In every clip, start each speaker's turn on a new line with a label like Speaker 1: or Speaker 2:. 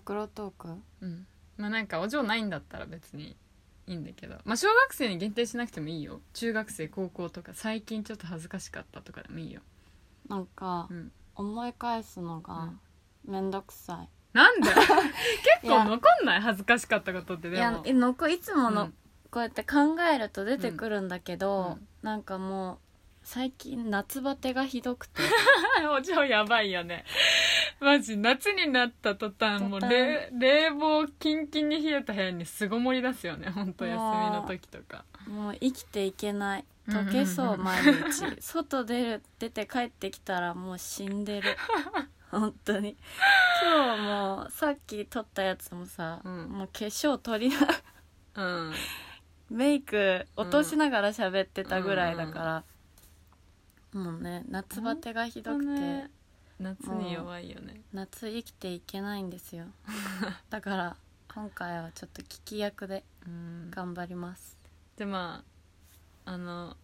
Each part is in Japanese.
Speaker 1: 暴露トーク？
Speaker 2: うん。まあなんかお嬢ないんだったら別にいいんだけど。まあ小学生に限定しなくてもいいよ。中学生高校とか最近ちょっと恥ずかしかったとかでもいいよ。
Speaker 1: なんか
Speaker 2: うん。
Speaker 1: 思い返すのがめんどくさい、
Speaker 2: なんで？結
Speaker 1: いや。
Speaker 2: 構残んない？恥ずかしかったことって。
Speaker 1: いや
Speaker 2: でも
Speaker 1: えのこいつもの、
Speaker 2: うん。
Speaker 1: こうやって考えると出てくるんだけど、
Speaker 2: うん。
Speaker 1: なんかもう最近夏バテがひどくて。
Speaker 2: お嬢やばいよね。マジ夏になった途端もう冷冷房キンキンに冷えた部屋に巣ごもり出すよね。本当休みの時とか。
Speaker 1: もう生きていけない。溶けそううん毎日。外出る出て帰ってきたらもう死んでる。本当に。今日もさっき撮ったやつもさ、
Speaker 2: うん。
Speaker 1: もう化粧取りな
Speaker 2: うん。
Speaker 1: メイク落としながら喋ってたぐらいだから、もうね。夏バテがひどくて、
Speaker 2: ね。夏に弱いよね。
Speaker 1: 夏生きていけないんですよ。だから今回はちょっと聞き役で
Speaker 2: うん。
Speaker 1: 頑張ります。
Speaker 2: でまああの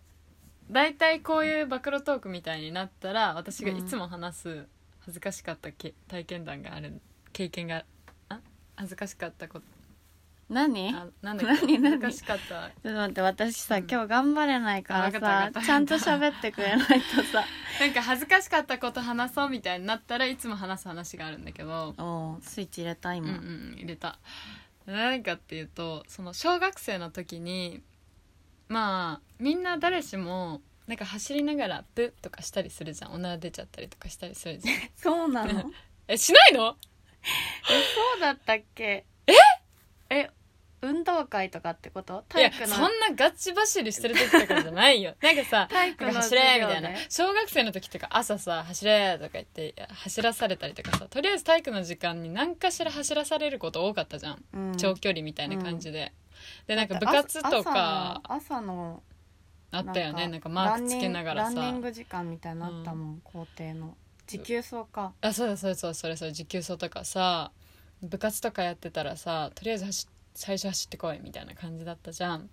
Speaker 2: 大体こういう暴露トークみたいになったら私がいつも話す恥ずかしかったけ体験談がある経験があ恥ずかしかったこと
Speaker 1: 何？
Speaker 2: あなんだっけ
Speaker 1: 何？何？
Speaker 2: 恥ずかしかった。
Speaker 1: ちょっと待って私さ、
Speaker 2: うん。
Speaker 1: 今日頑張れないから
Speaker 2: あわかったわ
Speaker 1: さ
Speaker 2: かった。
Speaker 1: ちゃんと喋ってくれないとさ。
Speaker 2: なんか恥ずかしかったこと話そうみたいになったらいつも話す話があるんだけど。
Speaker 1: おースイッチ入れた
Speaker 2: うんう
Speaker 1: 今、
Speaker 2: ん入れた。何かっていうとその小学生の時にまあみんな誰しもなんか走りながらプッとかしたりするじゃん。おなら出ちゃったりとかしたりするじゃん。
Speaker 1: そうなの？
Speaker 2: えしないの？
Speaker 1: えそうだったっけ？え？え運動会とかってこと？
Speaker 2: いや
Speaker 1: 体育の。
Speaker 2: そんなガチ走りしてる時とかじゃないよ。なんかさ
Speaker 1: 体育の
Speaker 2: なんか走れみたいな。
Speaker 1: 授業で。
Speaker 2: 小学生の時とか朝さ走れとか言って走らされたりとかさとりあえず体育の時間に何かしら走らされること多かったじゃん、
Speaker 1: うん。
Speaker 2: 長距離みたいな感じで、でなんか部活とか
Speaker 1: 朝の
Speaker 2: あったよね。なんかマークつけながらさ。
Speaker 1: ランニング時間みたいなのあったもん、校庭の。持久走か。
Speaker 2: あそうだそうだそうだそれそれ持久走とかさ部活とかやってたらさとりあえず走最初走ってこいみたいな感じだったじゃん。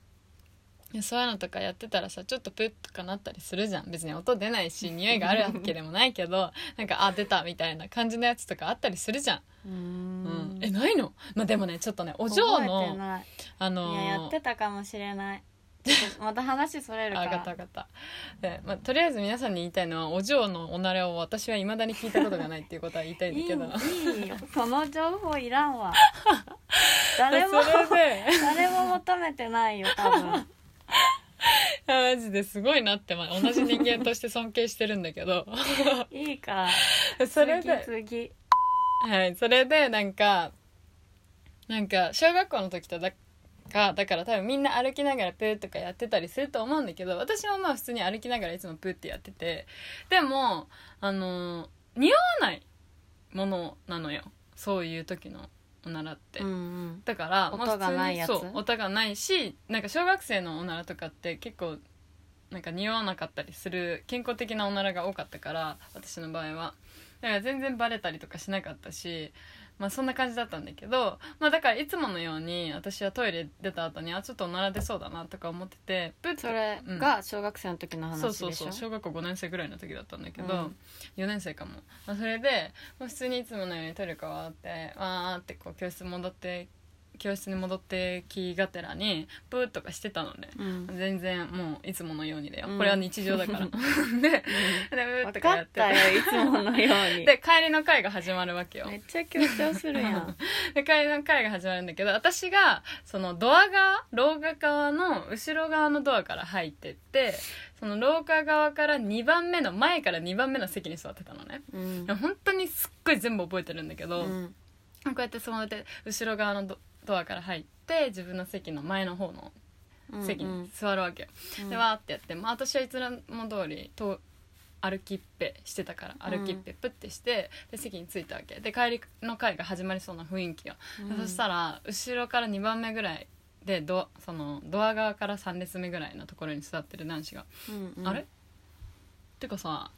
Speaker 2: でそういうのとかやってたらさちょっとプッとかなったりするじゃん。別に音出ないし匂いがあるわけでもないけど なんかあ出たみたいな感じのやつとかあったりするじゃん、
Speaker 1: う
Speaker 2: ん。
Speaker 1: ん。
Speaker 2: えないの？まあでもねちょっとねお嬢のあのー
Speaker 1: いややってたかもしれない。また話それるか。
Speaker 2: あかった分かった。で、まあ、とりあえず皆さんに言いたいのはお嬢のおなれを私はいまだに聞いたことがないっていうことは言いたいんだけど。
Speaker 1: いいよ。その情報いらんわ 誰も
Speaker 2: それで
Speaker 1: 誰も求めてないよ多分。
Speaker 2: マジですごいなって、まあ、同じ人間として尊敬してるんだけど。
Speaker 1: いいか。ら
Speaker 2: それで
Speaker 1: 次次。
Speaker 2: はいそれでなんかなんか小学校の時とだかだから多分みんな歩きながらプーとかやってたりすると思うんだけど私もまあ普通に歩きながらいつもプーってやってて。でもあの似合わないものなのよそういう時のおならって、
Speaker 1: うんうん。
Speaker 2: だからまあ
Speaker 1: 音がないやつ？
Speaker 2: 普通にそう音がないしなんか小学生のおならとかって結構なんか匂わなかったりする健康的なおならが多かったから私の場合は。だから全然バレたりとかしなかったしまあそんな感じだったんだけどまあだからいつものように私はトイレ出た後にあちょっとおなら出そうだなとか思っててプッて
Speaker 1: それが小学生の時の話でしょ？
Speaker 2: そうそうそう小学校5年生ぐらいの時だったんだけど、
Speaker 1: うん。
Speaker 2: 4年生かも、まあ、それで、まあ、普通にいつものようにトイレ変わってわーってこう教室戻って教室に戻ってきがてらにプーとかしてたのね。
Speaker 1: うん。
Speaker 2: 全然もういつものようにだよ、
Speaker 1: うん。
Speaker 2: これは日常だから。ででプー
Speaker 1: 分
Speaker 2: とかやって。
Speaker 1: かったよいつものように。
Speaker 2: で帰りの会が始まるわけよ。
Speaker 1: めっちゃ強調するやん。
Speaker 2: で帰りの会が始まるんだけど私がそのドア側廊下側の後ろ側のドアから入ってってその廊下側から2番目の前から2番目の席に座ってたのね。
Speaker 1: うん。
Speaker 2: 本当にすっごい全部覚えてるんだけど、
Speaker 1: うん。
Speaker 2: こうやってそので後ろ側のドドアから入って自分の席の前の方の席に座るわけよ、
Speaker 1: うん。
Speaker 2: でわーってやって、まあ、私はいつも通りと歩きっぺしてたから歩きっぺプッてして、で席に着いたわけ。で帰りの会が始まりそうな雰囲気よ、
Speaker 1: うん。
Speaker 2: そしたら後ろから2番目ぐらいでドそのドア側から3列目ぐらいのところに座ってる男子が
Speaker 1: うんうん。
Speaker 2: あれ？てかさ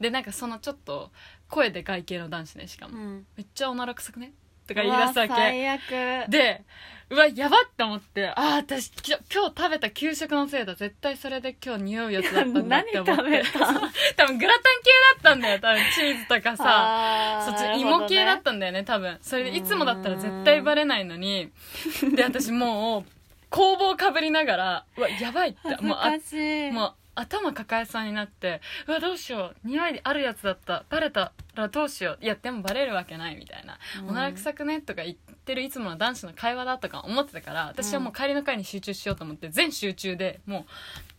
Speaker 2: でなんかそのちょっと声でかい系の男子ねしかも、
Speaker 1: うん。
Speaker 2: めっちゃおなら臭くね？とか言い出すわ
Speaker 1: うわ
Speaker 2: け
Speaker 1: 最悪。
Speaker 2: でうわやばって思ってああ私今日食べた給食のせいだ。絶対それで今日匂うやつだったんだって思って。
Speaker 1: 何食べた？
Speaker 2: 多分グラタン系だったんだよ多分チーズとかさ。そっち芋系だったんだよね多分。それでいつもだったら絶対バレないのに。で私もう工房かぶりながらうわやばいって。もうもう頭抱えそうになって。うわどうしよう。匂いあるやつだった。バレたらどうしよう。いやでもバレるわけないみたいな、
Speaker 1: うん。
Speaker 2: おなら臭くねとか言ってるいつもの男子の会話だとか思ってたから私はもう帰りの会に集中しようと思って全集中でも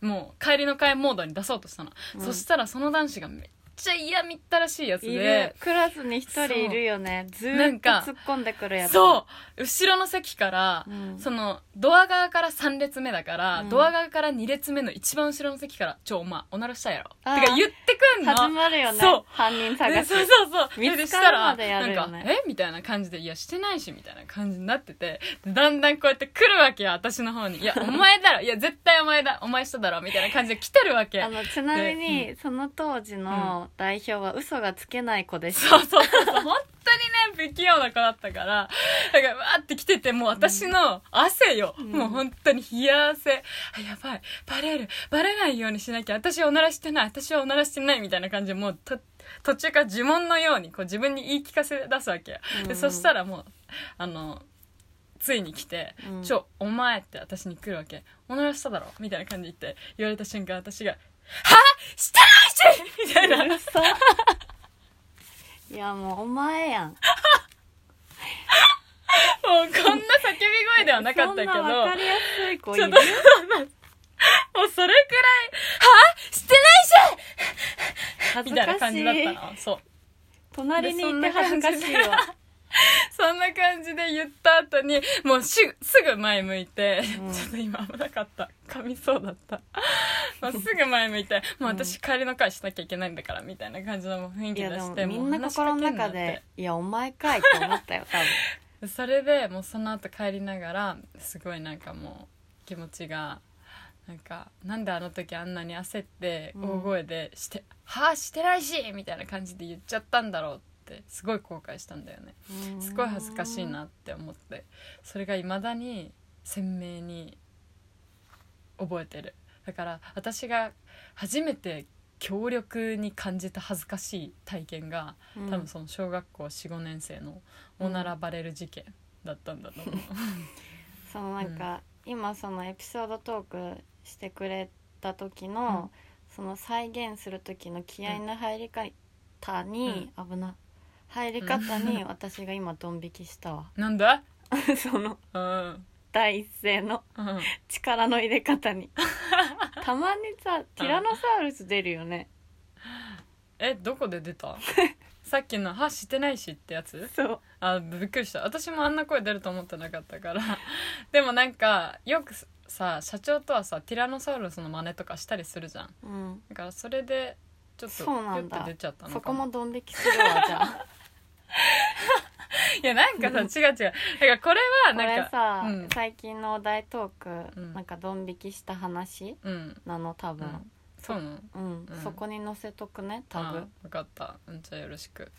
Speaker 2: うもう帰りの会モードに出そうとしたの、
Speaker 1: うん。
Speaker 2: そしたらその男子がめっちゃ嫌みったらしいやつ
Speaker 1: いる。
Speaker 2: で
Speaker 1: クラスに一人いるよね。ずーっと
Speaker 2: なんか
Speaker 1: 突っ込んでくるやつ。
Speaker 2: そう。後ろの席から、
Speaker 1: うん。
Speaker 2: そのドア側から3列目だから、
Speaker 1: うん。
Speaker 2: ドア側から2列目の一番後ろの席から「ちょお前おならしたやろ」
Speaker 1: あー。
Speaker 2: てか言ってくんの。
Speaker 1: 始まるよね。
Speaker 2: そう。
Speaker 1: 犯人探し。
Speaker 2: でそうそうそう。
Speaker 1: 見つかる
Speaker 2: でしたら
Speaker 1: までやるよね。
Speaker 2: なんかえみたいな感じで「いやしてないし」みたいな感じになってて。でだんだんこうやって来るわけよ私の方に「いや お前だろ。いや絶対お前だ。お前しただろ」みたいな感じで来てるわけ。
Speaker 1: あのちなみ
Speaker 2: で
Speaker 1: に、その当時の代表は嘘がつけない子でした。
Speaker 2: そうそうそうそう。本当にね不器用な子だったからだからわーって来ててもう私の汗よ、
Speaker 1: ん。
Speaker 2: もう本当に冷や汗。あやばい。バレる。バレないようにしなきゃ。私はおならしてない。私はおならしてない。みたいな感じでもうと途中から呪文のようにこう自分に言い聞かせ出すわけよ、
Speaker 1: うん。
Speaker 2: でそしたらもうあのついに来て「
Speaker 1: うん。
Speaker 2: ちょお前」って私に来るわけ「おならしただろ」みたいな感じで言って言われた瞬間私が「は？してないし!」みたいな。
Speaker 1: 嘘いやもうお前やん。
Speaker 2: もうこんな叫び声ではなかったけど、
Speaker 1: そんな分かりやすい子いる？
Speaker 2: ちょっと、もうそれくらい、は？してないし
Speaker 1: 恥
Speaker 2: みたいな感じだったの。そう。
Speaker 1: 隣にいて恥ずかしいわ
Speaker 2: そんな感じで言った後に、もうしすぐ前向いて、
Speaker 1: うん
Speaker 2: ちょっと今危なかった。噛みそうだった。もうすぐ前向いて、もう私帰りの会しなきゃいけないんだから、みたいな感じの雰囲気出して、
Speaker 1: もみんな心の中で「いやお前かい」って思ったよ多分
Speaker 2: それでもうその後帰りながらすごいなんかもう気持ちがなんかなんであの時あんなに焦って
Speaker 1: うん
Speaker 2: 大声で「してはあしてないし!」みたいな感じで言っちゃったんだろうってすごい後悔したんだよね。すごい恥ずかしいなって思って。それがいまだに鮮明に覚えてる。だから私が初めて強力に感じた恥ずかしい体験が
Speaker 1: うん。
Speaker 2: 多分その小学校45年生のおならバレる事件だったんだと思う、
Speaker 1: そのなんか、今そのエピソードトークしてくれた時の、その再現する時の気合の入り方に、危な入り方に私が今ドン引きしたわ。
Speaker 2: なんだ？
Speaker 1: その
Speaker 2: うん。
Speaker 1: 第一声の
Speaker 2: うん。
Speaker 1: 力の入れ方に。たまにさティラノサウルス出るよね。
Speaker 2: えどこで出た？さっきの「はしてないし」ってやつ？
Speaker 1: そう。
Speaker 2: あびっくりした。私もあんな声出ると思ってなかったから。でもなんかよくさ社長とはさティラノサウルスの真似とかしたりするじゃん。
Speaker 1: うん。
Speaker 2: だからそれでちょっと
Speaker 1: そうなんだ。
Speaker 2: ピュッて出ちゃったの
Speaker 1: そこもドン引きするわじゃあ
Speaker 2: いやなんかさ違う違う。だからこれは
Speaker 1: こ
Speaker 2: なんか
Speaker 1: れさ、
Speaker 2: うん。
Speaker 1: 最近のお題トーク、
Speaker 2: うん。
Speaker 1: なんかドン引きした話
Speaker 2: うん、
Speaker 1: なの多分。
Speaker 2: うん、そうなの？
Speaker 1: うん、
Speaker 2: うん。
Speaker 1: そこに載せとくね多分。
Speaker 2: あ分かった。うんじゃあよろしく